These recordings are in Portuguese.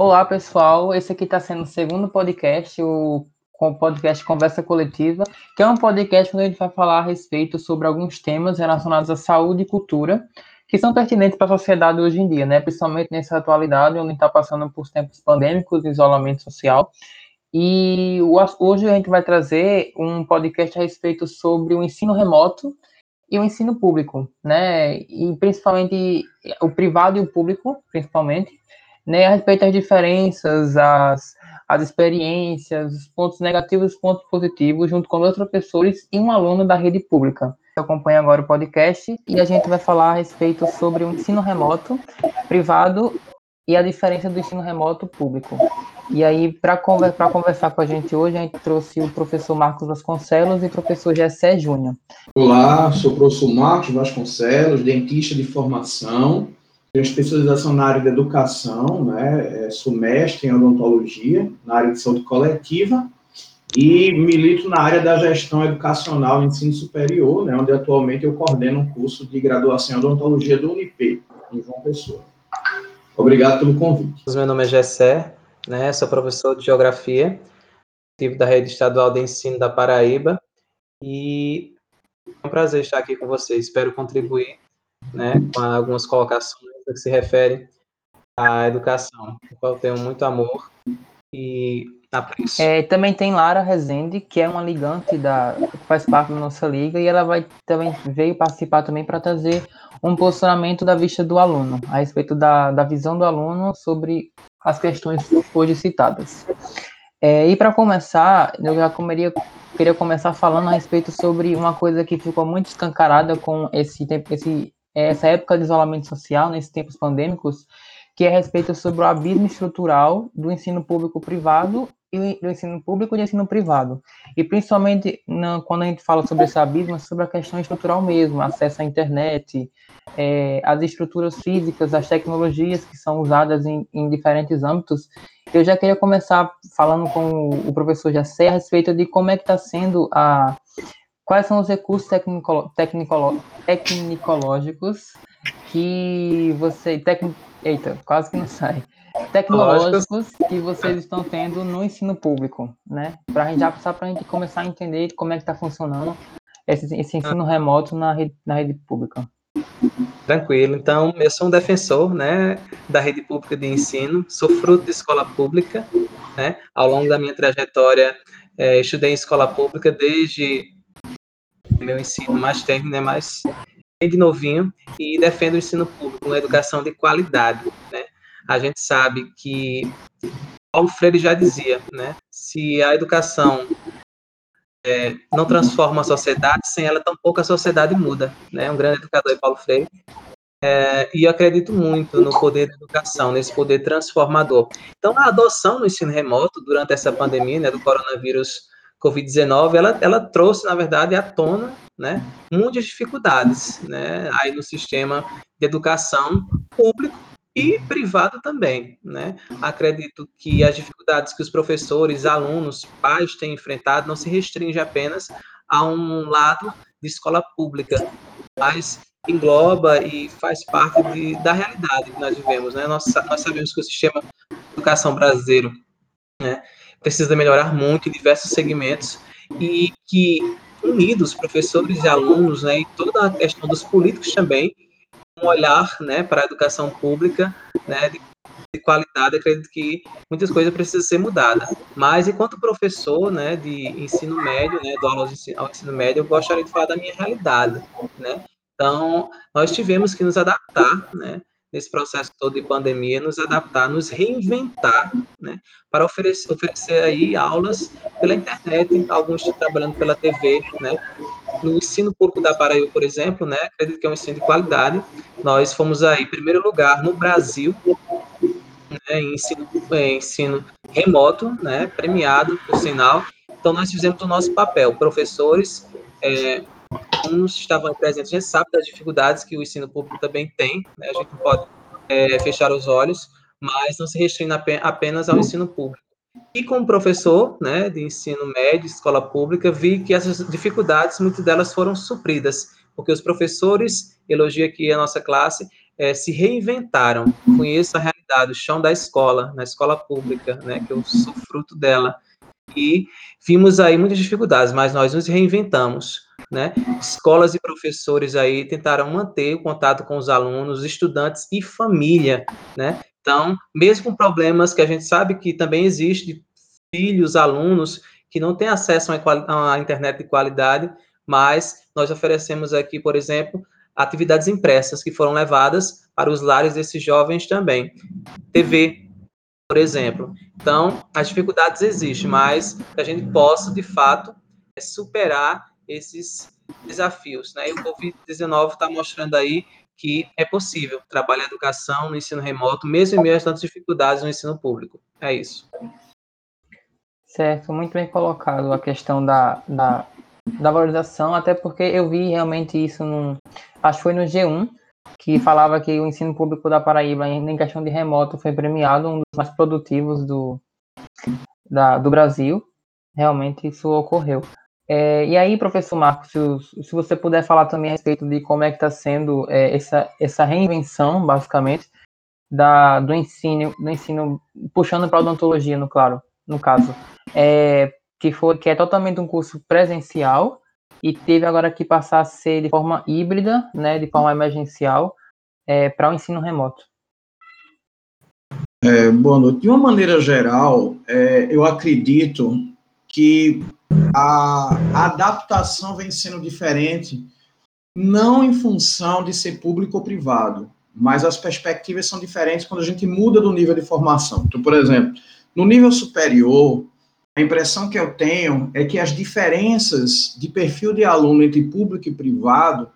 Olá, pessoal. Esse aqui está sendo o segundo podcast, o podcast Conversa Coletiva, que é um podcast onde a gente vai falar a respeito sobre alguns temas relacionados à saúde e cultura, que são pertinentes para a sociedade hoje em dia, né? Principalmente nessa atualidade, onde está passando por tempos pandêmicos, isolamento social. E hoje a gente vai trazer um podcast a respeito sobre o ensino remoto e o ensino público, né? E principalmente o privado e o público, principalmente, né? A respeito das diferenças, as, as experiências, os pontos negativos os pontos positivos, junto com outros professores e um aluno da rede pública. Acompanha agora o podcast e a gente vai falar a respeito sobre o ensino remoto privado e a diferença do ensino remoto público. E aí, para conver conversar com a gente hoje, a gente trouxe o professor Marcos Vasconcelos e o professor Gessé Júnior. Olá, sou o professor Marcos Vasconcelos, dentista de formação, tenho especialização na área de educação, né, é, sou mestre em odontologia, na área de saúde coletiva, e milito na área da gestão educacional e ensino superior, né, onde atualmente eu coordeno um curso de graduação em odontologia do Unip, em João Pessoa. Obrigado pelo convite. Meu nome é Gessé, né, sou professor de Geografia, ativo da Rede Estadual de Ensino da Paraíba, e é um prazer estar aqui com vocês. Espero contribuir né, com algumas colocações que se refere à educação, no qual tenho muito amor e apreço. É, também tem Lara Rezende, que é uma ligante da faz parte da nossa liga e ela vai também veio participar também para trazer um posicionamento da vista do aluno, a respeito da, da visão do aluno sobre as questões hoje citadas. É, e para começar, eu já comeria, queria começar falando a respeito sobre uma coisa que ficou muito escancarada com esse, esse, essa época de isolamento social, nesses tempos pandêmicos, que é a respeito sobre o abismo estrutural do ensino público privado e do ensino público e do ensino privado. E principalmente na, quando a gente fala sobre esse abismo, é sobre a questão estrutural mesmo, acesso à internet, é, as estruturas físicas, as tecnologias que são usadas em, em, diferentes âmbitos. Eu já queria começar falando com o professor Jacé a respeito de como é que está sendo a... Quais são os recursos tecnico, tecnico, tecnicológicos que você... Tec, eita, quase que não sai tecnológicos que vocês estão tendo no ensino público, né? Para a gente já passar para a gente começar a entender como é que está funcionando esse, esse ensino remoto na rede, na rede pública. Tranquilo. Então, eu sou um defensor, né, da rede pública de ensino. Sou fruto de escola pública, né? Ao longo da minha trajetória, é, estudei em escola pública desde meu ensino mais técnico, né, mais de novinho, e defendo o ensino público, uma educação de qualidade, né? a gente sabe que Paulo Freire já dizia, né? Se a educação é, não transforma a sociedade, sem ela tampouco a sociedade muda, né? Um grande educador é Paulo Freire. É, e eu acredito muito no poder da educação, nesse poder transformador. Então, a adoção no ensino remoto durante essa pandemia né, do coronavírus Covid-19, ela, ela trouxe, na verdade, à tona né, muitas dificuldades né, aí no sistema de educação público e privado também, né? Acredito que as dificuldades que os professores, alunos, pais têm enfrentado não se restringe apenas a um lado de escola pública, mas engloba e faz parte de, da realidade que nós vivemos, né? Nós, nós sabemos que o sistema de educação brasileiro, né, precisa melhorar muito em diversos segmentos e que unidos, professores e alunos, né, e toda a questão dos políticos também, um olhar né, para a educação pública né, de, de, qualidade, acredito que muitas coisas precisam ser mudadas. Mas, enquanto professor né, de ensino médio, né, do aula ao ensino médio, eu gostaria de falar da minha realidade. Né? Então, nós tivemos que nos adaptar, né, nesse processo todo de pandemia, nos adaptar, nos reinventar, né, para oferecer, oferecer aí aulas pela internet, alguns trabalhando pela TV, né, no ensino público da Paraíba, por exemplo, né, acredito que é um ensino de qualidade, nós fomos aí, primeiro lugar, no Brasil, né, em ensino, em ensino remoto, né, premiado, por sinal, então nós fizemos o nosso papel, professores, é, uns estavam presentes, a gente sabe das dificuldades que o ensino público também tem, né, a gente não pode é, fechar os olhos, mas não se restringe apenas ao ensino público. E como professor né, de ensino médio, escola pública, vi que essas dificuldades, muitas delas foram supridas, porque os professores, elogio aqui a nossa classe, é, se reinventaram. Conheço a realidade, o chão da escola, na escola pública, né, que eu sou fruto dela. E vimos aí muitas dificuldades, mas nós nos reinventamos. Né? Escolas e professores aí tentaram manter o contato com os alunos, estudantes e família, né? Então, mesmo com problemas que a gente sabe que também existe, filhos, alunos que não têm acesso a uma internet de qualidade, mas nós oferecemos aqui, por exemplo, atividades impressas que foram levadas para os lares desses jovens também. TV, por exemplo. Então, as dificuldades existem, mas que a gente possa, de fato, superar esses desafios. Né? E o Covid-19 está mostrando aí que é possível trabalhar a educação no ensino remoto, mesmo em meio a tantas dificuldades no ensino público. É isso. Certo, muito bem colocado a questão da, da, da valorização, até porque eu vi realmente isso, num, acho que foi no G1, que falava que o ensino público da Paraíba, em questão de remoto, foi premiado um dos mais produtivos do, da, do Brasil. Realmente isso ocorreu. É, e aí, professor Marcos, se, se, você puder falar também a respeito de como é que está sendo é, essa, essa reinvenção, basicamente, da, do ensino, do ensino puxando para a odontologia, no claro, no caso, é, que foi que é totalmente um curso presencial e teve agora que passar a ser de forma híbrida, né, de forma emergencial, é, para o ensino remoto. É, boa noite. De uma maneira geral, é, eu acredito que a, adaptação vem sendo diferente, não em função de ser público ou privado, mas as perspectivas são diferentes quando a gente muda do nível de formação. Então, por exemplo, no nível superior, a impressão que eu tenho é que as diferenças de perfil de aluno entre público e privado,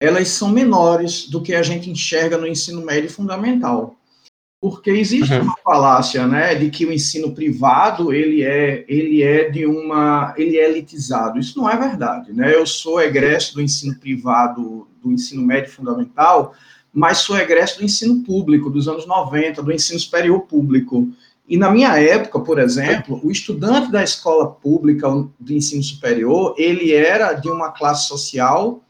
elas são menores do que a gente enxerga no ensino médio fundamental. Porque existe uhum. uma falácia, né, de que o ensino privado ele é ele é de uma ele é elitizado. Isso não é verdade, né? Eu sou egresso do ensino privado, do ensino médio fundamental, mas sou egresso do ensino público dos anos 90, do ensino superior público. E na minha época, por exemplo, o estudante da escola pública do ensino superior, ele era de uma classe social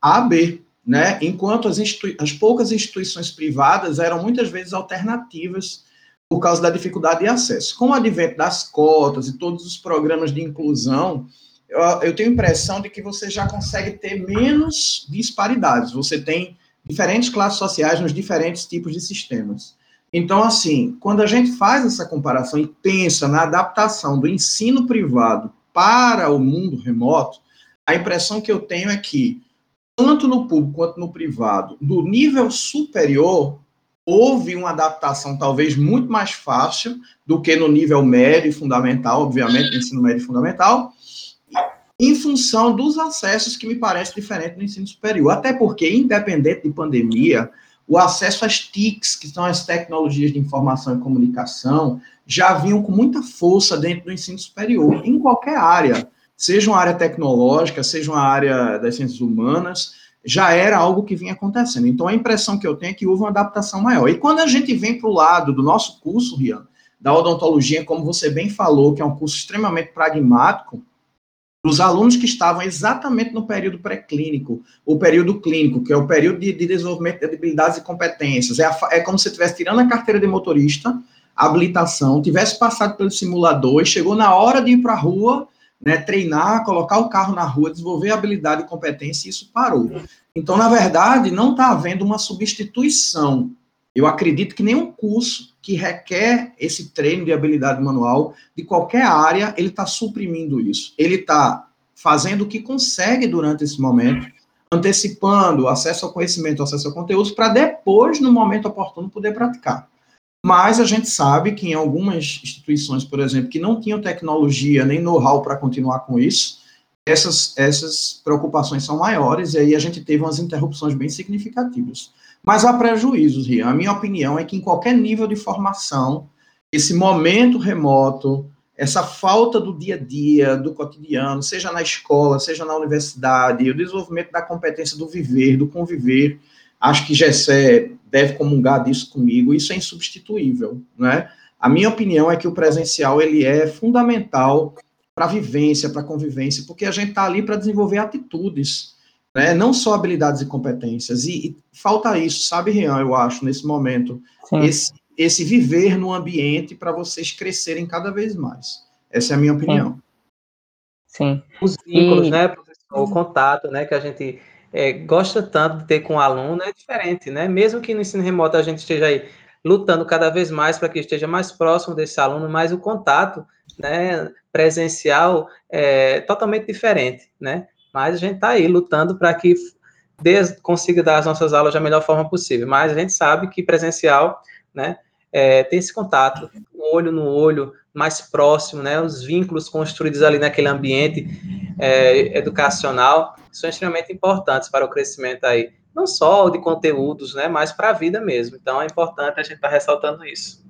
AB, né? Enquanto as, as poucas instituições privadas eram muitas vezes alternativas por causa da dificuldade de acesso. Com o advento das cotas e todos os programas de inclusão, eu, eu tenho a impressão de que você já consegue ter menos disparidades. Você tem diferentes classes sociais nos diferentes tipos de sistemas. Então, assim, quando a gente faz essa comparação e pensa na adaptação do ensino privado para o mundo remoto, a impressão que eu tenho é que tanto no público quanto no privado, do nível superior, houve uma adaptação talvez muito mais fácil do que no nível médio e fundamental, obviamente, ensino médio e fundamental, em função dos acessos que me parece diferente no ensino superior. Até porque, independente de pandemia, o acesso às TICs, que são as tecnologias de informação e comunicação, já vinham com muita força dentro do ensino superior, em qualquer área seja uma área tecnológica, seja uma área das ciências humanas, já era algo que vinha acontecendo. Então, a impressão que eu tenho é que houve uma adaptação maior. E quando a gente vem para o lado do nosso curso, Rian, da odontologia, como você bem falou, que é um curso extremamente pragmático, os alunos que estavam exatamente no período pré-clínico, o período clínico, que é o período de, de desenvolvimento de habilidades e competências, é, a, é como se estivesse tirando a carteira de motorista, habilitação, tivesse passado pelo simulador e chegou na hora de ir para a rua, né, treinar, colocar o carro na rua, desenvolver habilidade e competência, e isso parou. Então, na verdade, não está havendo uma substituição. Eu acredito que nenhum curso que requer esse treino de habilidade manual, de qualquer área, ele está suprimindo isso. Ele está fazendo o que consegue durante esse momento, antecipando acesso ao conhecimento, acesso ao conteúdo, para depois, no momento oportuno, poder praticar. Mas a gente sabe que em algumas instituições, por exemplo, que não tinham tecnologia nem know-how para continuar com isso, essas, essas preocupações são maiores e aí a gente teve umas interrupções bem significativas. Mas há prejuízos, Rian. A minha opinião é que em qualquer nível de formação, esse momento remoto, essa falta do dia a dia, do cotidiano, seja na escola, seja na universidade, o desenvolvimento da competência do viver, do conviver, acho que Gessé deve comungar disso comigo, isso é insubstituível, né? A minha opinião é que o presencial ele é fundamental para a vivência, para a convivência, porque a gente está ali para desenvolver atitudes. né? não só habilidades e competências. E, e falta isso, sabe, Rian, eu acho, nesse momento, esse, esse viver no ambiente para vocês crescerem cada vez mais. Essa é a minha opinião. Sim. Os vínculos, e... né, professor? O contato, né, que a gente é, gosta tanto de ter com o aluno é diferente, né? Mesmo que no ensino remoto a gente esteja aí lutando cada vez mais para que esteja mais próximo desse aluno, mas o contato, né, presencial é totalmente diferente, né? Mas a gente está aí lutando para que des, consiga dar as nossas aulas da melhor forma possível. Mas a gente sabe que presencial, né, é, tem esse contato, olho no olho, mais próximo, né, os vínculos construídos ali naquele ambiente é, educacional são extremamente importantes para o crescimento aí, não só de conteúdos, né, mas para a vida mesmo. Então é importante a gente estar tá ressaltando isso.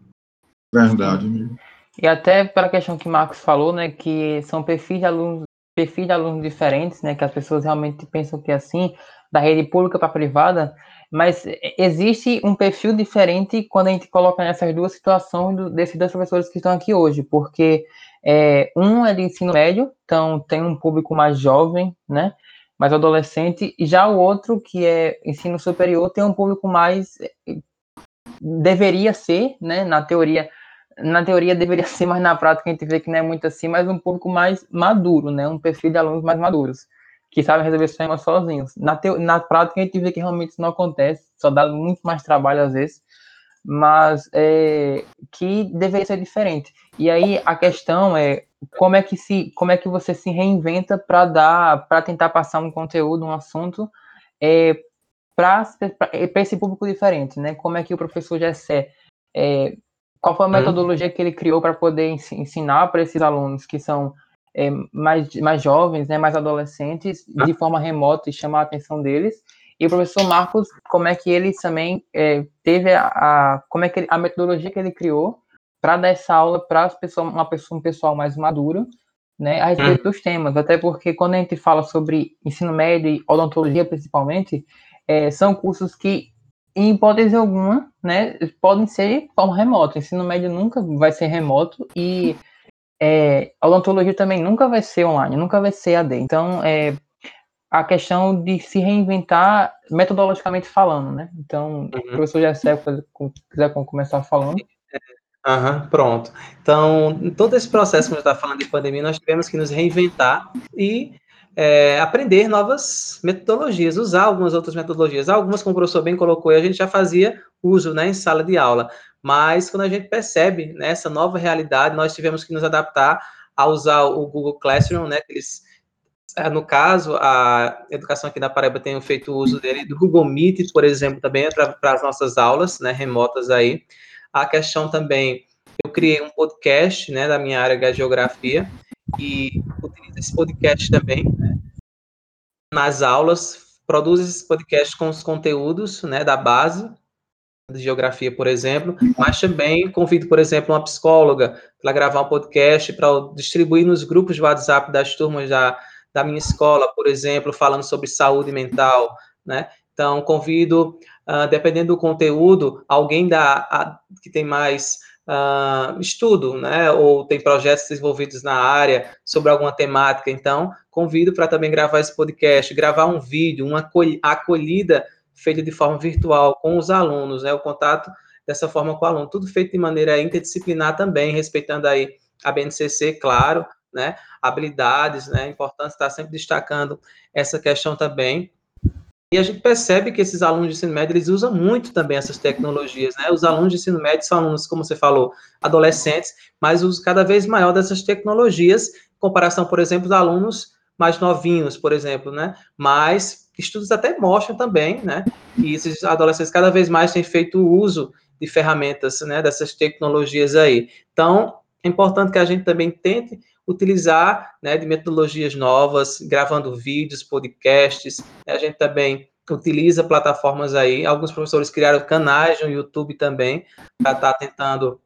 Verdade. Amigo. E até para a questão que o Marcos falou, né, que são perfis de alunos perfis de alunos diferentes, né, que as pessoas realmente pensam que é assim, da rede pública para privada, mas existe um perfil diferente quando a gente coloca nessas duas situações do, desses dois professores que estão aqui hoje, porque é, um é de ensino médio, então tem um público mais jovem, né, mais adolescente, e já o outro, que é ensino superior, tem um público mais deveria ser, né, na teoria, na teoria deveria ser, mas na prática a gente vê que não é muito assim, mas um público mais maduro, né? Um perfil de alunos mais maduros, que sabem resolver os problemas sozinhos. Na, te, na prática a gente vê que realmente isso não acontece, só dá muito mais trabalho às vezes, mas é, que deveria ser diferente. E aí a questão é como é que se, como é que você se reinventa para dar, para tentar passar um conteúdo, um assunto é, para esse público diferente, né? Como é que o professor Gessé é, qual foi a uhum. metodologia que ele criou para poder ensinar para esses alunos que são é, mais, mais jovens, né, mais adolescentes, de forma remota e chamar a atenção deles? E o professor Marcos, como é que ele também é, teve a, a, como é que ele, a metodologia que ele criou para dar essa aula para uma pessoa, um pessoal mais maduro, né, a respeito uhum. dos temas, até porque quando a gente fala sobre ensino médio e odontologia principalmente, é, são cursos que em hipótese alguma, né, podem ser de forma remota. O ensino médio nunca vai ser remoto e é, a odontologia também nunca vai ser online, nunca vai ser AD. Então, é a questão de se reinventar metodologicamente falando, né? Então, uhum. o professor Jessé, se quiser começar falando. Aham, uhum, pronto. Então, todo esse processo que a gente está falando de pandemia, nós tivemos que nos reinventar e é, aprender novas metodologias, usar algumas outras metodologias. Algumas, como o professor bem colocou, a gente já fazia uso né, em sala de aula. Mas quando a gente percebe né, essa nova realidade, nós tivemos que nos adaptar a usar o Google Classroom, né? Eles, é, no caso, a educação aqui na Paraíba tem feito uso dele, do Google Meet, por exemplo, também para as nossas aulas, né, remotas aí. A questão também, eu criei um podcast, né, da minha área de geografia, e utiliza esse podcast também né, nas aulas, produz esse podcast com os conteúdos né, da base de geografia, por exemplo, mas também convido, por exemplo, uma psicóloga para gravar um podcast, para distribuir nos grupos de WhatsApp das turmas da, da minha escola, por exemplo, falando sobre saúde mental, né? Então, convido, uh, dependendo do conteúdo, alguém da, a, que tem mais uh, estudo, né, ou tem projetos desenvolvidos na área sobre alguma temática, então convido para também gravar esse podcast, gravar um vídeo, uma acolhida feita de forma virtual com os alunos, né, o contato dessa forma com o aluno, tudo feito de maneira interdisciplinar também, respeitando aí a BNCC, claro, né, habilidades, né, é importante estar sempre destacando essa questão também, e a gente percebe que esses alunos de ensino médio, eles usam muito também essas tecnologias, né? Os alunos de ensino médio são alunos, como você falou, adolescentes, mas uso cada vez maior dessas tecnologias, em comparação, por exemplo, dos alunos mais novinhos, por exemplo, né? Mas estudos até mostram também, né, que esses adolescentes cada vez mais têm feito uso de ferramentas, né, dessas tecnologias aí. Então, é importante que a gente também tente utilizar né, de metodologias novas, gravando vídeos, podcasts. A gente também utiliza plataformas aí. Alguns professores criaram canais no YouTube também para estar tá tentando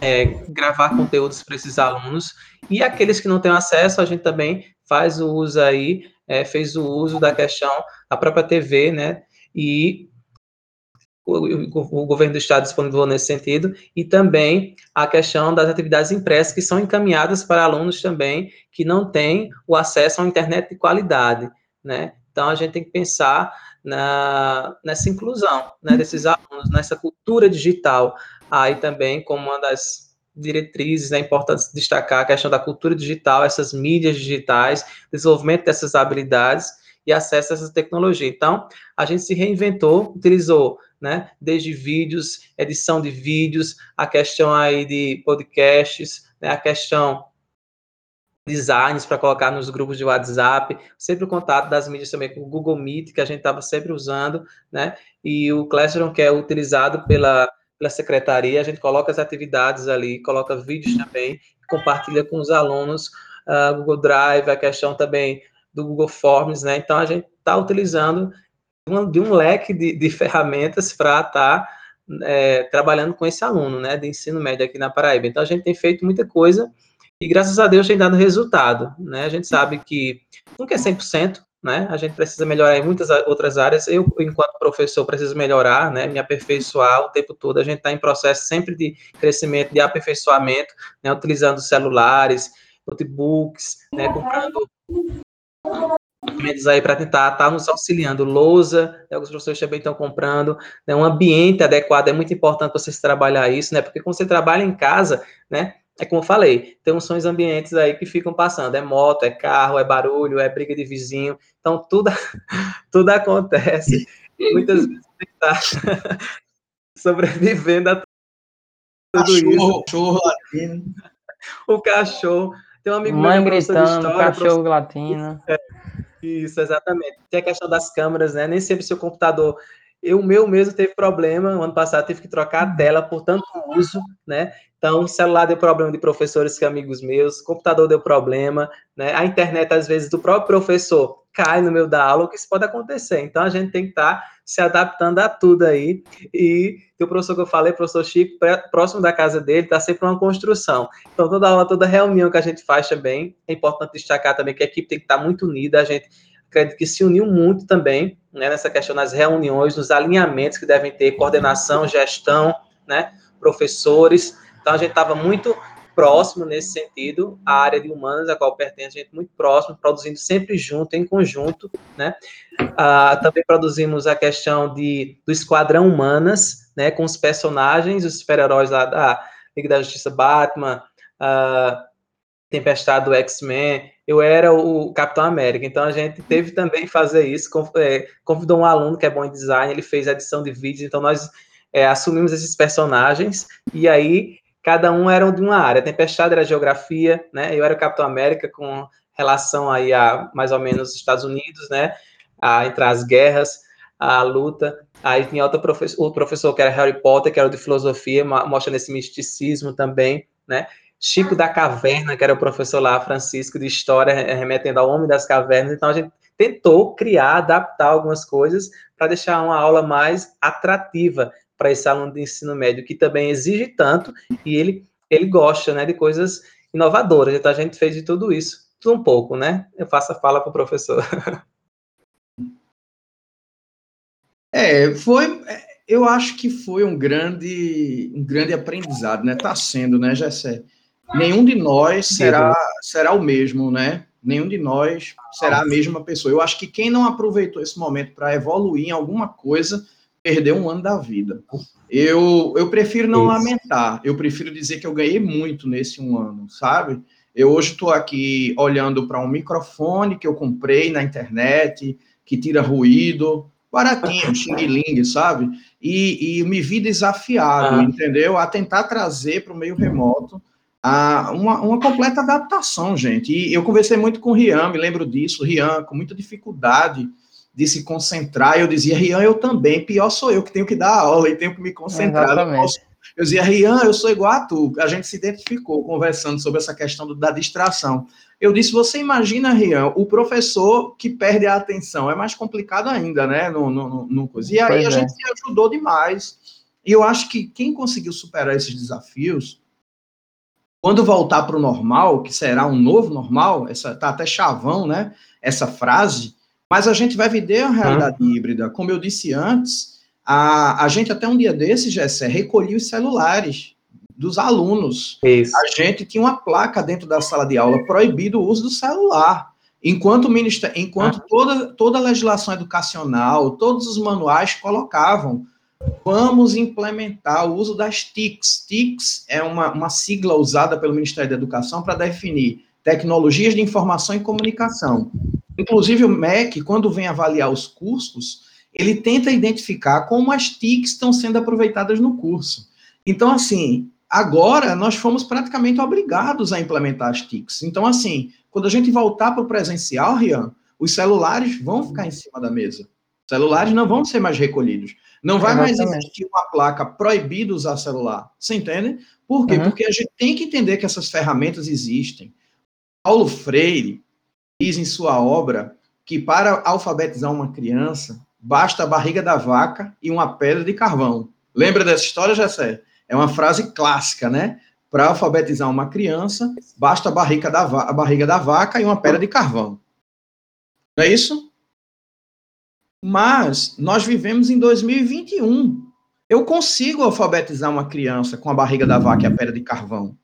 é, gravar conteúdos para esses alunos. E aqueles que não têm acesso, a gente também faz o uso aí, é, fez o uso da questão da própria TV, né? E o, o, governo do estado disponibilizou nesse sentido, e também a questão das atividades impressas que são encaminhadas para alunos também que não têm o acesso à internet de qualidade, né? Então, a gente tem que pensar na, nessa inclusão né, desses alunos, nessa cultura digital. Aí também, como uma das diretrizes, é importante destacar a questão da cultura digital, essas mídias digitais, desenvolvimento dessas habilidades e acesso a essa tecnologia. Então, a gente se reinventou, utilizou, né, desde vídeos, edição de vídeos, a questão aí de podcasts, né, a questão designs para colocar nos grupos de WhatsApp, sempre o contato das mídias também com o Google Meet, que a gente estava sempre usando, né? E o Classroom, que é utilizado pela, pela secretaria, a gente coloca as atividades ali, coloca vídeos também, compartilha com os alunos, uh, Google Drive, a questão também do Google Forms, né? Então, a gente está utilizando um, de um leque de, de ferramentas para estar tá, é, trabalhando com esse aluno, né, de ensino médio aqui na Paraíba. Então, a gente tem feito muita coisa e graças a Deus tem dado resultado, né? A gente sabe que nunca é 100%, né? A gente precisa melhorar em muitas outras áreas. Eu, enquanto professor, preciso melhorar, né? Me aperfeiçoar o tempo todo. A gente está em processo sempre de crescimento, de aperfeiçoamento, né? Utilizando celulares, notebooks, né? Comprando aí para tentar estar tá nos auxiliando. Lousa, né, os professores também estão comprando, né, um ambiente adequado, é muito importante vocês trabalhar isso, né, porque quando você trabalha em casa, né, é como eu falei, tem uns sons ambientes aí que ficam passando. É moto, é carro, é barulho, é briga de vizinho. Então, tudo, tudo acontece. Muitas vezes estar sobrevivendo a tudo cachorro, isso. Cachorro latino. O cachorro. Tem um amigo Mãe meu gritando, história, cachorro latino. É, isso, exatamente. Tem a questão das câmeras, né? Nem sempre seu computador eu, o meu mesmo teve problema, no ano passado tive que trocar a tela por tanto uso, né? Então, celular deu problema de professores que amigos meus, computador deu problema, né? A internet, às vezes, do próprio professor cai no meio da aula, o que isso pode acontecer. Então, a gente tem que estar tá se adaptando a tudo aí. E o professor que eu falei, professor Chico, próximo da casa dele, está sempre uma construção. Então, toda aula, toda reunião que a gente faz também, é importante destacar também que a equipe tem que estar tá muito unida, a gente acredito que se uniu muito também, né, nessa questão das reuniões, nos alinhamentos que devem ter, coordenação, gestão, né, professores, então, a gente estava muito próximo nesse sentido, a área de humanas, a qual pertence a gente muito próximo, produzindo sempre junto, em conjunto, né? Ah, também produzimos a questão de, do Esquadrão Humanas, né, com os personagens, os super-heróis lá da Liga da Justiça Batman, ah, Tempestade do X-Men, eu era o Capitão América, então a gente teve também fazer isso, é, convidou um aluno que é bom em design, ele fez edição de vídeos, então nós é, assumimos esses personagens, e aí cada um era de uma área. Tempestade era geografia, né? Eu era o Capitão América com relação aí a mais ou menos os Estados Unidos, né? A, entre as guerras, a luta. Aí tinha outro professor, professor que era Harry Potter, que era de filosofia, mostrando esse misticismo também, né? Chico da Caverna, que era o professor lá, Francisco de História, remetendo ao Homem das Cavernas. Então a gente tentou criar, adaptar algumas coisas para deixar uma aula mais atrativa para esse aluno de ensino médio que também exige tanto e ele ele gosta, né, de coisas inovadoras. Então a gente fez de tudo isso, tudo um pouco, né? Eu faço a fala para o professor. É, foi. Eu acho que foi um grande, um grande aprendizado, né? Está sendo, né, Gessé? Nenhum de nós será, será o mesmo, né? Nenhum de nós será a mesma pessoa. Eu acho que quem não aproveitou esse momento para evoluir em alguma coisa perder um ano da vida. Eu, eu prefiro não Isso. lamentar, eu prefiro dizer que eu ganhei muito nesse um ano, sabe? Eu hoje estou aqui olhando para um microfone que eu comprei na internet, que tira ruído, baratinho, xing-ling, sabe? E, e, me vi desafiado, ah. entendeu? A tentar trazer para o meio remoto a, uma, uma completa adaptação, gente. E eu conversei muito com o Rian, me lembro disso, Rian, com muita dificuldade de se concentrar. Eu dizia, Rian, eu também, pior sou eu que tenho que dar aula e tenho que me concentrar. Exatamente. Eu dizia, Rian, eu sou igual a tu. A gente se identificou conversando sobre essa questão do, da distração. Eu disse, você imagina, Rian, o professor que perde a atenção. É mais complicado ainda, né? No, no, no, coisa. E aí pois a é. gente se ajudou demais. E eu acho que quem conseguiu superar esses desafios, quando voltar para o normal, que será um novo normal, essa tá até chavão, né? Essa frase, mas a gente vai viver a realidade hum. híbrida. Como eu disse antes, a, a gente até um dia desses, Gessé, recolhia os celulares dos alunos. Isso. A gente tinha uma placa dentro da sala de aula proibido o uso do celular. Enquanto, ministério, enquanto ah. toda, toda a legislação educacional, todos os manuais colocavam vamos implementar o uso das TICs. TICs é uma, uma sigla usada pelo Ministério da Educação para definir tecnologias de informação e comunicação. Inclusive, o MEC, quando vem avaliar os cursos, ele tenta identificar como as TICs estão sendo aproveitadas no curso. Então, assim, agora nós fomos praticamente obrigados a implementar as TICs. Então, assim, quando a gente voltar para o presencial, Rian, os celulares vão ficar em cima da mesa. Os celulares não vão ser mais recolhidos. Não vai Exatamente. mais existir uma placa proibido usar celular. Você entende? Por quê? Uhum. Porque a gente tem que entender que essas ferramentas existem. Paulo Freire diz em sua obra que para alfabetizar uma criança, basta a barriga da vaca e uma pedra de carvão. Lembra dessa história, Jessé? É uma frase clássica, né? Para alfabetizar uma criança, basta a barriga, da a barriga da vaca e uma pedra de carvão. Não é isso? Mas nós vivemos em 2021. Eu consigo alfabetizar uma criança com a barriga da vaca e a pedra de carvão.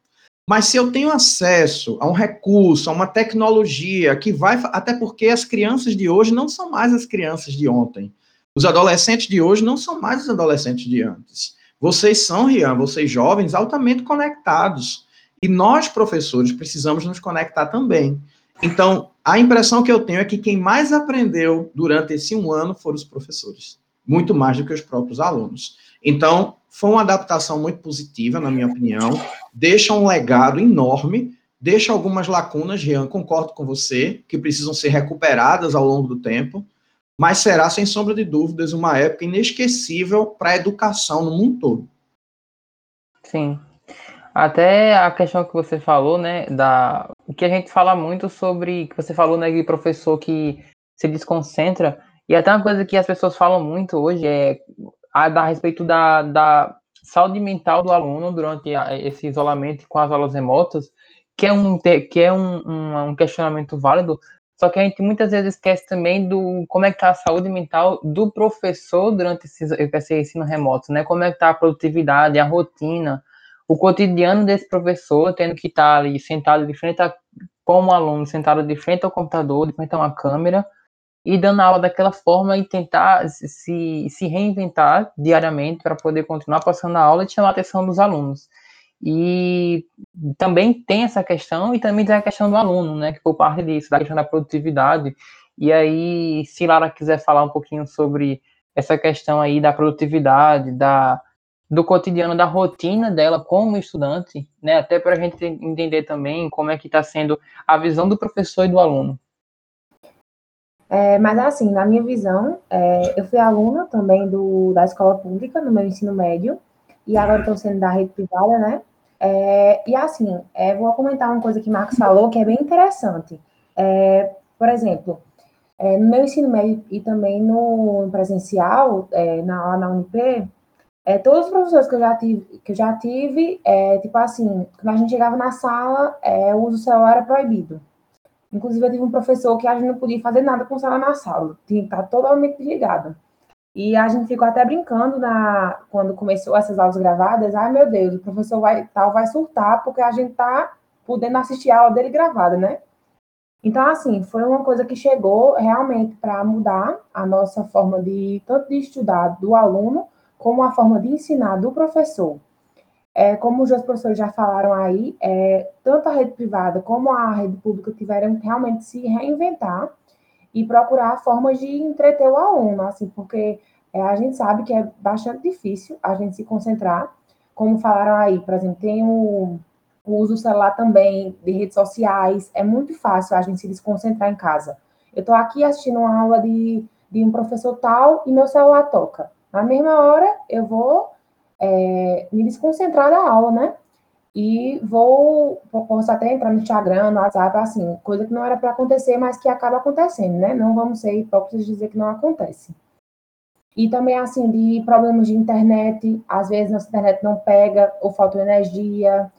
Mas se eu tenho acesso a um recurso, a uma tecnologia que vai. Até porque as crianças de hoje não são mais as crianças de ontem. Os adolescentes de hoje não são mais os adolescentes de antes. Vocês são, Rian, vocês jovens, altamente conectados. E nós, professores, precisamos nos conectar também. Então, a impressão que eu tenho é que quem mais aprendeu durante esse um ano foram os professores, muito mais do que os próprios alunos. Então, foi uma adaptação muito positiva, na minha opinião, deixa um legado enorme, deixa algumas lacunas, Rian, concordo com você, que precisam ser recuperadas ao longo do tempo, mas será, sem sombra de dúvidas, uma época inesquecível para a educação no mundo todo. Sim. Até a questão que você falou, né, da que a gente fala muito sobre, que você falou, né, de professor que se desconcentra, e até uma coisa que as pessoas falam muito hoje é a, a respeito da, da saúde mental do aluno durante a, esse isolamento com as aulas remotas, que é um, que é um, um, um, questionamento válido, só que a gente muitas vezes esquece também do como é que está a saúde mental do professor durante esse, esse ensino remoto, né? Como é que está a produtividade, a rotina, o cotidiano desse professor tendo que estar tá ali sentado de frente a, como aluno, sentado de frente ao computador, de frente a uma câmera, e dando aula daquela forma e tentar se, se reinventar diariamente para poder continuar passando a aula e chamar a atenção dos alunos. E também tem essa questão, e também tem a questão do aluno, né, que por parte disso, da questão da produtividade. E aí, se Lara quiser falar um pouquinho sobre essa questão aí da produtividade, da, do cotidiano, da rotina dela como estudante, né, até para a gente entender também como é que está sendo a visão do professor e do aluno. É, mas, assim, na minha visão, é, eu fui aluna também do, da escola pública no meu ensino médio, e agora estou sendo da rede privada, né? É, e, assim, é, vou comentar uma coisa que o Marcos falou que é bem interessante. É, por exemplo, é, no meu ensino médio e também no presencial, na, na UNP, todos os professores que eu já tive, que eu já tive tipo assim, quando a gente chegava na sala, o uso do celular era proibido. Inclusive, eu tive um professor que a gente não podia fazer nada com celular na sala, tinha que estar totalmente desligado. E a gente ficou até brincando na quando começou essas aulas gravadas. Ai, meu Deus, o professor vai tal vai surtar porque a gente tá podendo assistir a aula dele gravada, né? Então, assim, foi uma coisa que chegou realmente para mudar a nossa forma de tanto de estudar do aluno como a forma de ensinar do professor. É, como os professores já falaram aí, é, tanto a rede privada como a rede pública tiveram que realmente se reinventar e procurar formas de entreter o aluno, assim, porque é, a gente sabe que é bastante difícil a gente se concentrar, como falaram aí, por exemplo, tem o, o uso do celular também, de redes sociais, é muito fácil a gente se desconcentrar em casa. Eu estou aqui assistindo uma aula de, de um professor tal e meu celular toca. Na mesma hora, eu vou é, me desconcentrar da aula, né? E vou, posso até entrar no Instagram, no WhatsApp, assim, coisa que não era para acontecer, mas que acaba acontecendo, né? Não vamos ser hipócritas dizer que não acontece. E também, assim, de problemas de internet, às vezes nossa internet não pega, ou falta energia,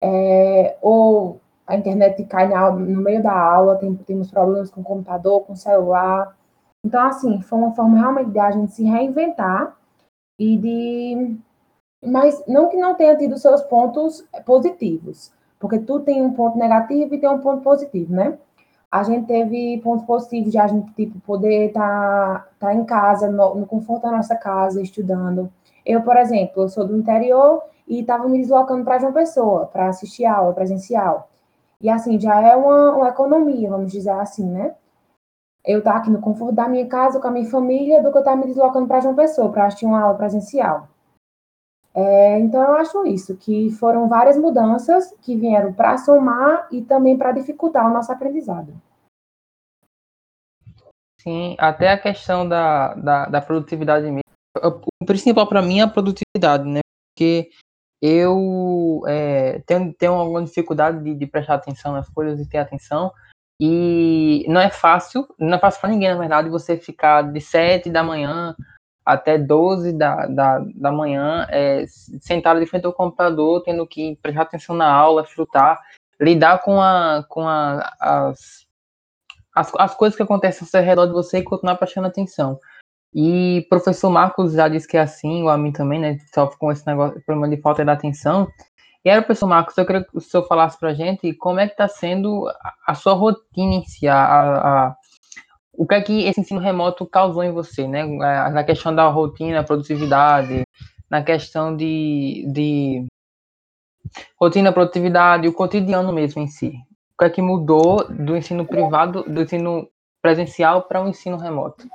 é, ou a internet cai na, no meio da aula, tem, temos problemas com o computador, com o celular. Então, assim, foi uma forma realmente de a gente se reinventar e de mas não que não tenha tido seus pontos positivos, porque tu tem um ponto negativo e tem um ponto positivo, né? a gente teve pontos positivos de a gente tipo, poder estar tá, tá em casa, no, no, conforto da nossa casa, estudando. Eu, por exemplo, eu sou do interior e estava me deslocando para João Pessoa, para assistir aula presencial. E assim, já é uma, uma economia, vamos dizer assim, né? Eu estar tá aqui no conforto da minha casa com a minha família do que eu estar tá me deslocando para João Pessoa para assistir uma aula presencial. É, então, eu acho isso, que foram várias mudanças que vieram para somar e também para dificultar o nosso aprendizado. Sim, até a questão da, da, da produtividade mesmo. O principal para mim é a produtividade, né? Porque eu é, tenho, tenho alguma dificuldade de, de, prestar atenção nas coisas e ter atenção. E não é fácil, não é fácil para ninguém, na verdade, você ficar de 7 da manhã até 12 da, da, da manhã, é, sentado de frente ao computador, tendo que prestar atenção na aula, frutar, lidar com, a, com a, as, as, as coisas que acontecem ao redor de você e continuar prestando atenção. E professor Marcos já disse que é assim, ou a mim também, né? Sofre com esse negócio, problema de falta de atenção. E era, professor Marcos, eu queria que o senhor falasse para a gente como é que está sendo a, a, sua rotina em si, a, a, o que é que esse ensino remoto causou em você, né? É, na questão da rotina, produtividade, na questão de, de rotina, produtividade, o cotidiano mesmo em si. O que é que mudou do ensino privado, do ensino presencial para o ensino remoto?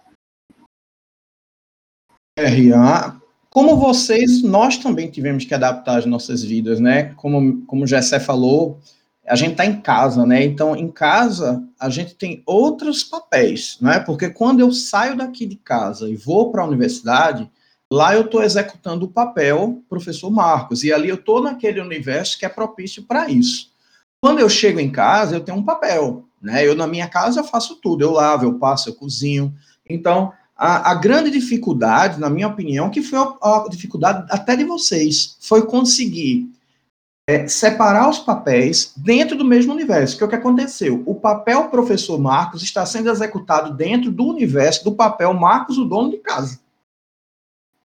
RA, como vocês, nós também tivemos que adaptar as nossas vidas, né? Como, como o Gessé falou, a gente está em casa, né? Então, em casa, a gente tem outros papéis, né? Porque quando eu saio daqui de casa e vou para a universidade, lá eu estou executando o papel professor Marcos, e ali eu estou naquele universo que é propício para isso. Quando eu chego em casa, eu tenho um papel, né? Eu, na minha casa, eu faço tudo, eu lavo, eu passo, eu cozinho. Então, a, a grande dificuldade, na minha opinião, que foi a, a dificuldade até de vocês, foi conseguir é, separar os papéis dentro do mesmo universo. Que é o que aconteceu? O papel professor Marcos está sendo executado dentro do universo do papel Marcos, o dono de casa.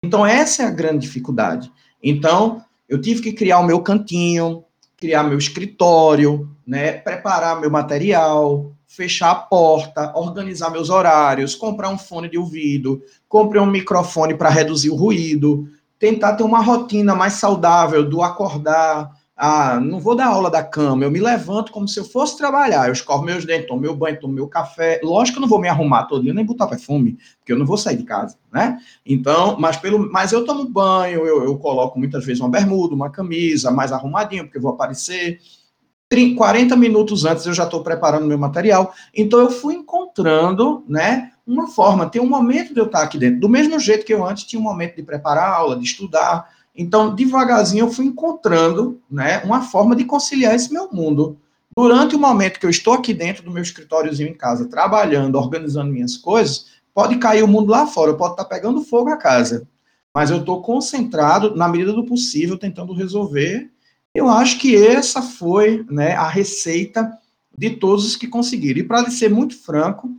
Então, essa é a grande dificuldade. Então, eu tive que criar o meu cantinho, criar meu escritório, né, preparar meu material, fechar a porta, organizar meus horários, comprar um fone de ouvido, comprar um microfone para reduzir o ruído, tentar ter uma rotina mais saudável do acordar, ah, não vou dar aula da cama, eu me levanto como se eu fosse trabalhar, eu escovo meus dentes, tomo meu banho, tomo meu café. Lógico que eu não vou me arrumar todo dia, nem botar perfume, porque eu não vou sair de casa, né? Então, mas, pelo, mas eu tomo banho, eu, eu coloco muitas vezes uma bermuda, uma camisa, mais arrumadinho, porque eu vou aparecer. 30, 40 minutos antes eu já estou preparando meu material. Então, eu fui encontrando, né, uma forma, tem um momento de eu estar aqui dentro. Do mesmo jeito que eu antes tinha um momento de preparar a aula, de estudar, então, devagarzinho, eu fui encontrando né, uma forma de conciliar esse meu mundo. Durante o momento que eu estou aqui dentro do meu escritóriozinho em casa, trabalhando, organizando minhas coisas, pode cair o mundo lá fora, pode estar pegando fogo a casa. Mas eu estou concentrado, na medida do possível, tentando resolver. Eu acho que essa foi né, a receita de todos os que conseguiram. E para ser muito franco,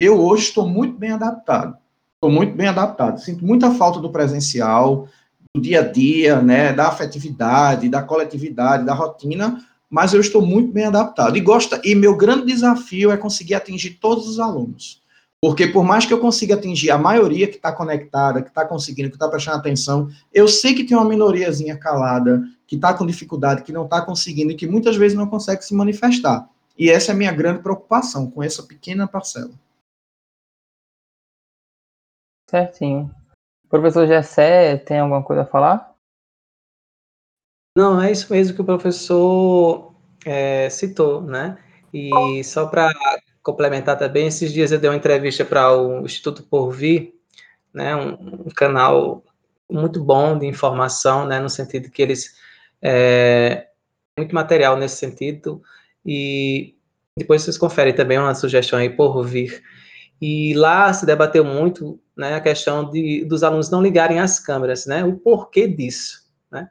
eu hoje estou muito bem adaptado. Estou muito bem adaptado. Sinto muita falta do presencial, dia a dia, né, da afetividade, da coletividade, da rotina, mas eu estou muito bem adaptado. E gosta e meu grande desafio é conseguir atingir todos os alunos. Porque por mais que eu consiga atingir a maioria que está conectada, que está conseguindo, que está prestando atenção, eu sei que tem uma minoriazinha calada, que está com dificuldade, que não está conseguindo e que muitas vezes não consegue se manifestar. E essa é a minha grande preocupação com essa pequena parcela. Certinho. Professor Gessé, tem alguma coisa a falar? Não, é isso mesmo que o professor é, citou, né? E só para complementar também, esses dias eu dei uma entrevista para o Instituto Porvir, né? Um, um, canal muito bom de informação, né? No sentido que eles é, muito material nesse sentido e depois vocês conferem também uma sugestão aí por vir. E lá se debateu muito né, a questão de, dos alunos não ligarem as câmeras, né, o porquê disso, né,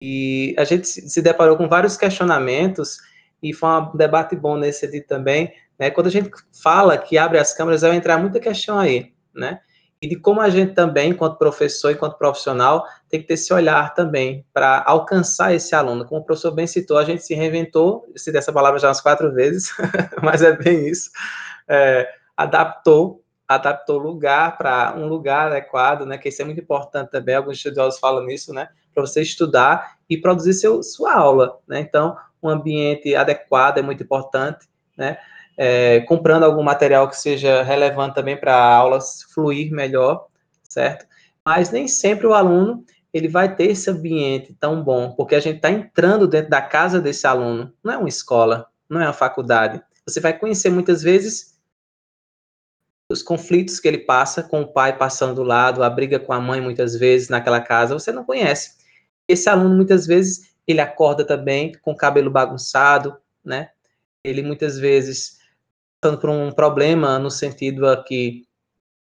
e a gente se deparou com vários questionamentos e foi um debate bom nesse sentido também, né, quando a gente fala que abre as câmeras, vai entrar muita questão aí, né, e de como a gente também, enquanto professor, enquanto profissional, tem que ter esse olhar também para alcançar esse aluno. Como o professor bem citou, a gente se reinventou, se dessa palavra já umas quatro vezes, mas é bem isso, é, adaptou, adaptou lugar para um lugar adequado, né, que isso é muito importante também, alguns estudiosos falam nisso, né, para você estudar e produzir seu, sua aula, né, então, um ambiente adequado é muito importante, né, é, comprando algum material que seja relevante também para a aula fluir melhor, certo? Mas nem sempre o aluno ele vai ter esse ambiente tão bom, porque a gente está entrando dentro da casa desse aluno, não é uma escola, não é uma faculdade. Você vai conhecer muitas vezes os conflitos que ele passa com o pai passando do lado, a briga com a mãe muitas vezes naquela casa, você não conhece. Esse aluno muitas vezes ele acorda também com o cabelo bagunçado, né? Ele muitas vezes passando por um problema no sentido aqui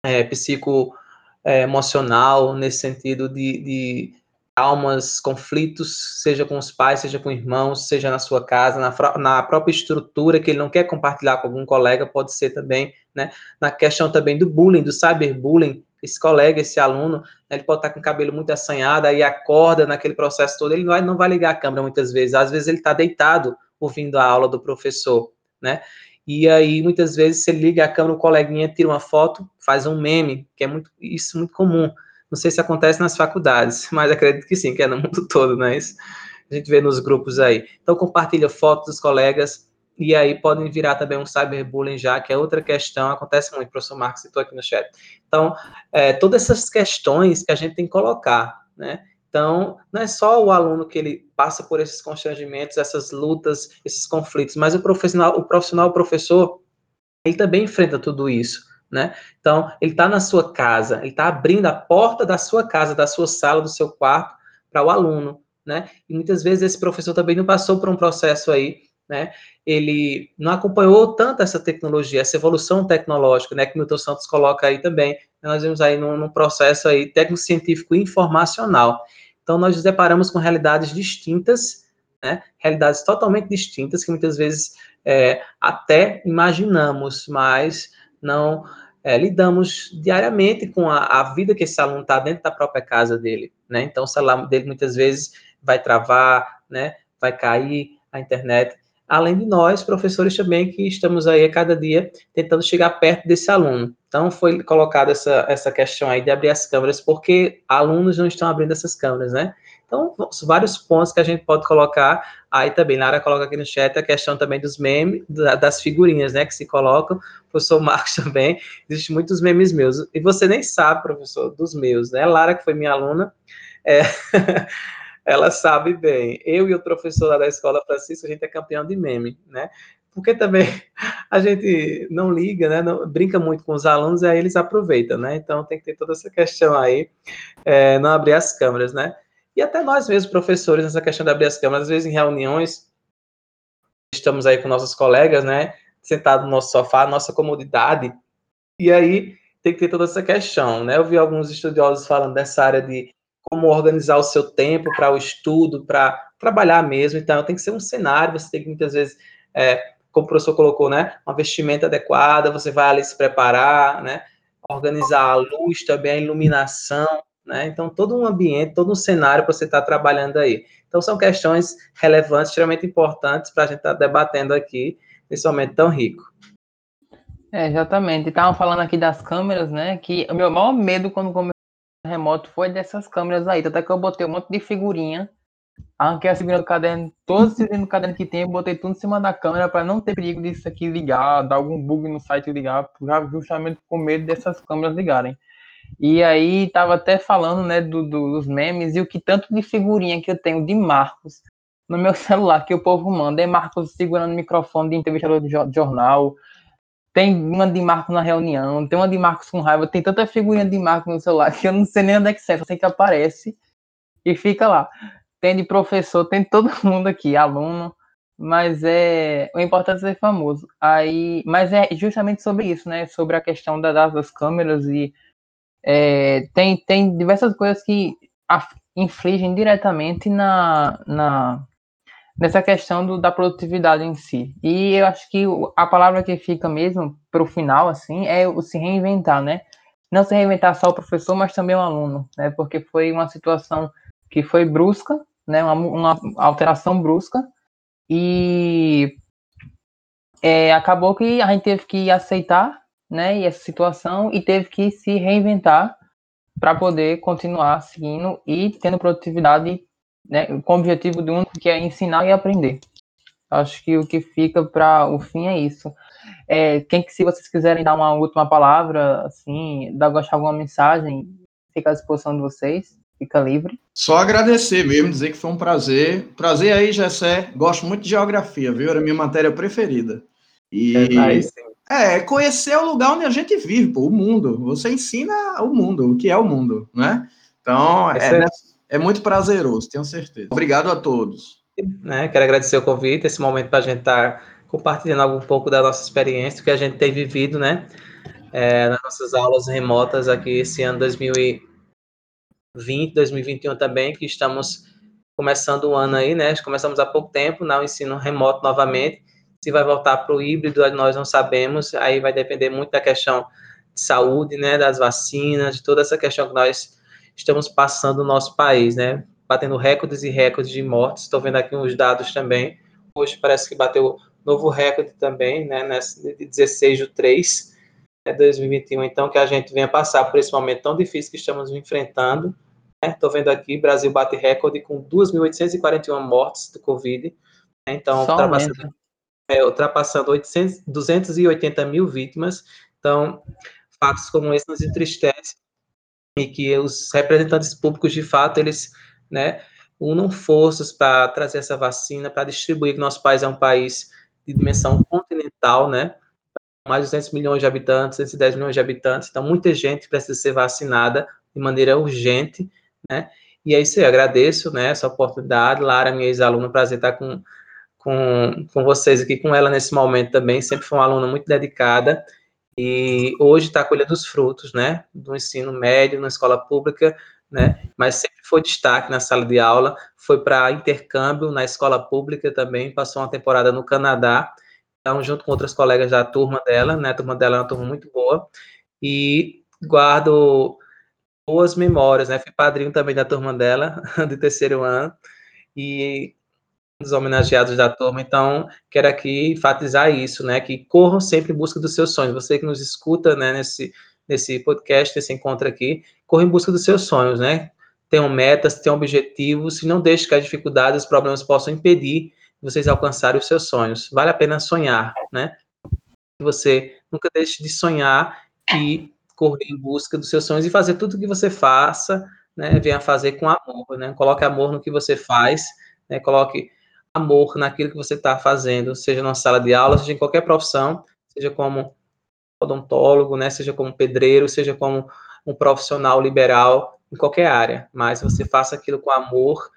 é, psico é, emocional, nesse sentido de, de traumas, conflitos, seja com os pais, seja com irmãos, seja na sua casa, na, na, própria estrutura que ele não quer compartilhar com algum colega, pode ser também, né? Na questão também do bullying, do cyberbullying, esse colega, esse aluno, né, ele pode estar com o cabelo muito assanhado, aí acorda naquele processo todo, ele não vai, não vai ligar a câmera muitas vezes, às vezes ele está deitado ouvindo a aula do professor, né? E aí, muitas vezes, você liga a câmera, o coleguinha tira uma foto, faz um meme, que é muito, isso muito comum. Não sei se acontece nas faculdades, mas acredito que sim, que é no mundo todo, né? Isso a gente vê nos grupos aí. Então, compartilha fotos dos colegas, e aí podem virar também um cyberbullying já, que é outra questão, acontece muito, o professor Marcos citou aqui no chat. Então, é, todas essas questões que a gente tem que colocar, né? Então, não é só o aluno que ele passa por esses constrangimentos, essas lutas, esses conflitos, mas o profissional, o profissional, o professor, ele também enfrenta tudo isso, né? Então, ele está na sua casa, ele está abrindo a porta da sua casa, da sua sala, do seu quarto, para o aluno, né? E muitas vezes esse professor também não passou por um processo aí, né? Ele não acompanhou tanto essa tecnologia, essa evolução tecnológica, né? Que Milton Santos coloca aí também. Nós vemos aí num, num processo aí técnico-científico informacional. Então, nós nos deparamos com realidades distintas, né? realidades totalmente distintas, que muitas vezes é, até imaginamos, mas não é, lidamos diariamente com a, a, vida que esse aluno está dentro da própria casa dele. Né? Então, o celular dele muitas vezes vai travar, né? vai cair a internet além de nós, professores também, que estamos aí a cada dia tentando chegar perto desse aluno. Então, foi colocada essa, essa questão aí de abrir as câmeras, porque alunos não estão abrindo essas câmeras, né? Então, vários pontos que a gente pode colocar. Aí também, Lara coloca aqui no chat a questão também dos memes, das figurinhas, né, que se colocam. O professor Marcos também, existem muitos memes meus. E você nem sabe, professor, dos meus, né? Lara, que foi minha aluna, é... ela sabe bem. Eu e o professor lá da escola Francisco, a gente é campeão de meme, né? Porque também a gente não liga, né? Não, brinca muito com os alunos e aí eles aproveitam, né? Então tem que ter toda essa questão aí, é, não abrir as câmeras, né? E até nós mesmos, professores, nessa questão de abrir as câmeras, às vezes em reuniões, estamos aí com nossos colegas, né? Sentado no nosso sofá, nossa comodidade, e aí tem que ter toda essa questão, né? Eu vi alguns estudiosos falando dessa área de como organizar o seu tempo para o estudo, para trabalhar mesmo. Então, tem que ser um cenário, você tem que muitas vezes, é, como o professor colocou, né, uma vestimenta adequada, você vai ali se preparar, né, organizar a luz também, a iluminação, né, então todo um ambiente, todo um cenário para você estar tá trabalhando aí. Então, são questões relevantes, extremamente importantes para a gente estar tá debatendo aqui nesse momento tão rico. É, exatamente. Estavam falando aqui das câmeras, né? Que o meu maior medo quando remoto foi dessas câmeras aí. Até que eu botei um monte de figurinha, arranquei a figurinha do caderno, todos os do caderno que tem, botei tudo em cima da câmera para não ter perigo disso aqui ligar, dar algum bug no site ligar, justamente com medo dessas câmeras ligarem. E aí tava até falando, né, do, do, dos memes e o que tanto de figurinha que eu tenho de Marcos no meu celular que o povo manda. É Marcos segurando o microfone de entrevistador de jornal, tem uma de Marcos na reunião, tem uma de Marcos com raiva, tem tanta figurinha de Marcos no celular que eu não sei nem onde é que serve, eu sei que aparece e fica lá. Tem de professor, tem todo mundo aqui, aluno, mas é o importante é ser famoso. Aí, mas é justamente sobre isso, né? Sobre a questão da, das câmeras e é, tem, tem diversas coisas que infligem diretamente na, na nessa questão do, da produtividade em si. E eu acho que a palavra que fica mesmo para o final, assim, é o se reinventar, né? não se reinventar só o professor, mas também o aluno, né? Porque foi uma situação que foi brusca, né? Uma, uma alteração brusca e é, acabou que a gente teve que aceitar, né? essa situação e teve que se reinventar para poder continuar seguindo e tendo produtividade, né? Com o objetivo de um que é ensinar e aprender. Acho que o que fica para o fim é isso. É, quem se vocês quiserem dar uma última palavra, assim, dar alguma mensagem, fica à disposição de vocês, fica livre. Só agradecer mesmo, dizer que foi um prazer. Prazer aí, Gessé. Gosto muito de geografia, viu? Era minha matéria preferida. E é, é, conhecer o lugar onde a gente vive, pô, o mundo. Você ensina o mundo, o que é o mundo, né? Então, é, é muito prazeroso, tenho certeza. Obrigado a todos. Né? Quero agradecer o convite, esse momento para a gente estar tá compartilhando um pouco da nossa experiência, que a gente tem vivido, né? É, nas nossas aulas remotas aqui esse ano 2020, 2021 também, que estamos começando o ano aí, né? Começamos há pouco tempo, no ensino remoto novamente. Se vai voltar para o híbrido, nós não sabemos. Aí vai depender muito da questão de saúde, né? Das vacinas, de toda essa questão que nós estamos passando no nosso país, né? batendo recordes e recordes de mortes. Estou vendo aqui uns dados também. Hoje parece que bateu novo recorde também, né, de 16 de 3 de 2021. Então, que a gente venha passar por esse momento tão difícil que estamos enfrentando. Estou né? vendo aqui, Brasil bate recorde com 2.841 mortes do Covid. Né? Então, ultrapassando, é, ultrapassando 800, 280 mil vítimas. Então, fatos como esse nos entristecem e que os representantes públicos, de fato, eles né, unam forças para trazer essa vacina, para distribuir, nosso país é um país de dimensão continental, né, mais de 200 milhões de habitantes, 110 milhões de habitantes, então muita gente precisa ser vacinada de maneira urgente, né, e é isso aí, agradeço, né, essa oportunidade, Lara, minha ex-aluna, prazer estar com, com, com vocês aqui, com ela nesse momento também, sempre foi uma aluna muito dedicada, e hoje está colhendo os frutos, né, do ensino médio na escola pública, né? Mas sempre foi destaque na sala de aula, foi para intercâmbio na escola pública também, passou uma temporada no Canadá, então, junto com outras colegas da turma dela, né? A turma dela é uma turma muito boa, e guardo boas memórias, né? Fui padrinho também da turma dela, de terceiro ano, e dos homenageados da turma, então quero aqui enfatizar isso, né? Que corram sempre em busca dos seus sonhos. Você que nos escuta, né? Nesse nesse podcast, nesse encontro aqui, corra em busca dos seus sonhos, né? Tenham metas, tenham objetivos, e não deixe que as dificuldades, os problemas possam impedir vocês alcançarem os seus sonhos. Vale a pena sonhar, né? Você nunca deixe de sonhar e correr em busca dos seus sonhos e fazer tudo que você faça, né? Venha fazer com amor, né? Coloque amor no que você faz, né? Coloque amor naquilo que você está fazendo, seja na sala de aula, seja em qualquer profissão, seja como odontólogo, né, seja como pedreiro, seja como um profissional liberal em qualquer área, mas você faça aquilo com amor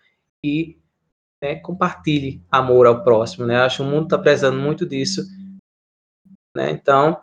e né, compartilhe amor ao próximo, né? Acho que o mundo está precisando muito disso, né? Então,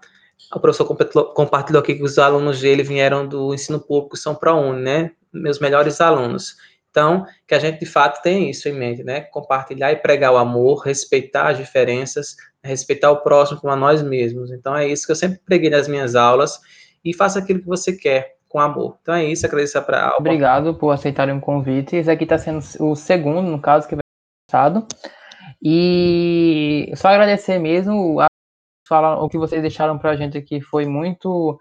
o professor compartilhou aqui que os alunos dele vieram do ensino público São Uni, né? Meus melhores alunos. Então, que a gente de fato tenha isso em mente, né? Compartilhar e pregar o amor, respeitar as diferenças, respeitar o próximo como a nós mesmos. Então, é isso que eu sempre preguei nas minhas aulas e faça aquilo que você quer com amor. Então, é isso. Agradeço para a Obrigado por aceitarem o convite. Esse aqui está sendo o segundo, no caso, que vai ser passado. E só agradecer mesmo a o que vocês deixaram para a gente aqui foi muito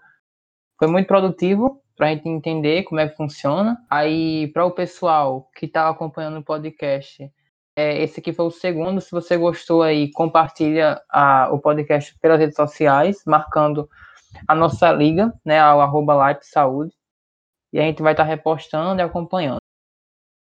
foi muito produtivo para a gente entender como é que funciona. Aí, para o pessoal que está acompanhando o podcast, é, esse aqui foi o segundo. Se você gostou aí, compartilha a, o podcast pelas redes sociais, marcando a nossa liga, né, ao arroba Saúde. E a gente vai estar tá repostando e acompanhando.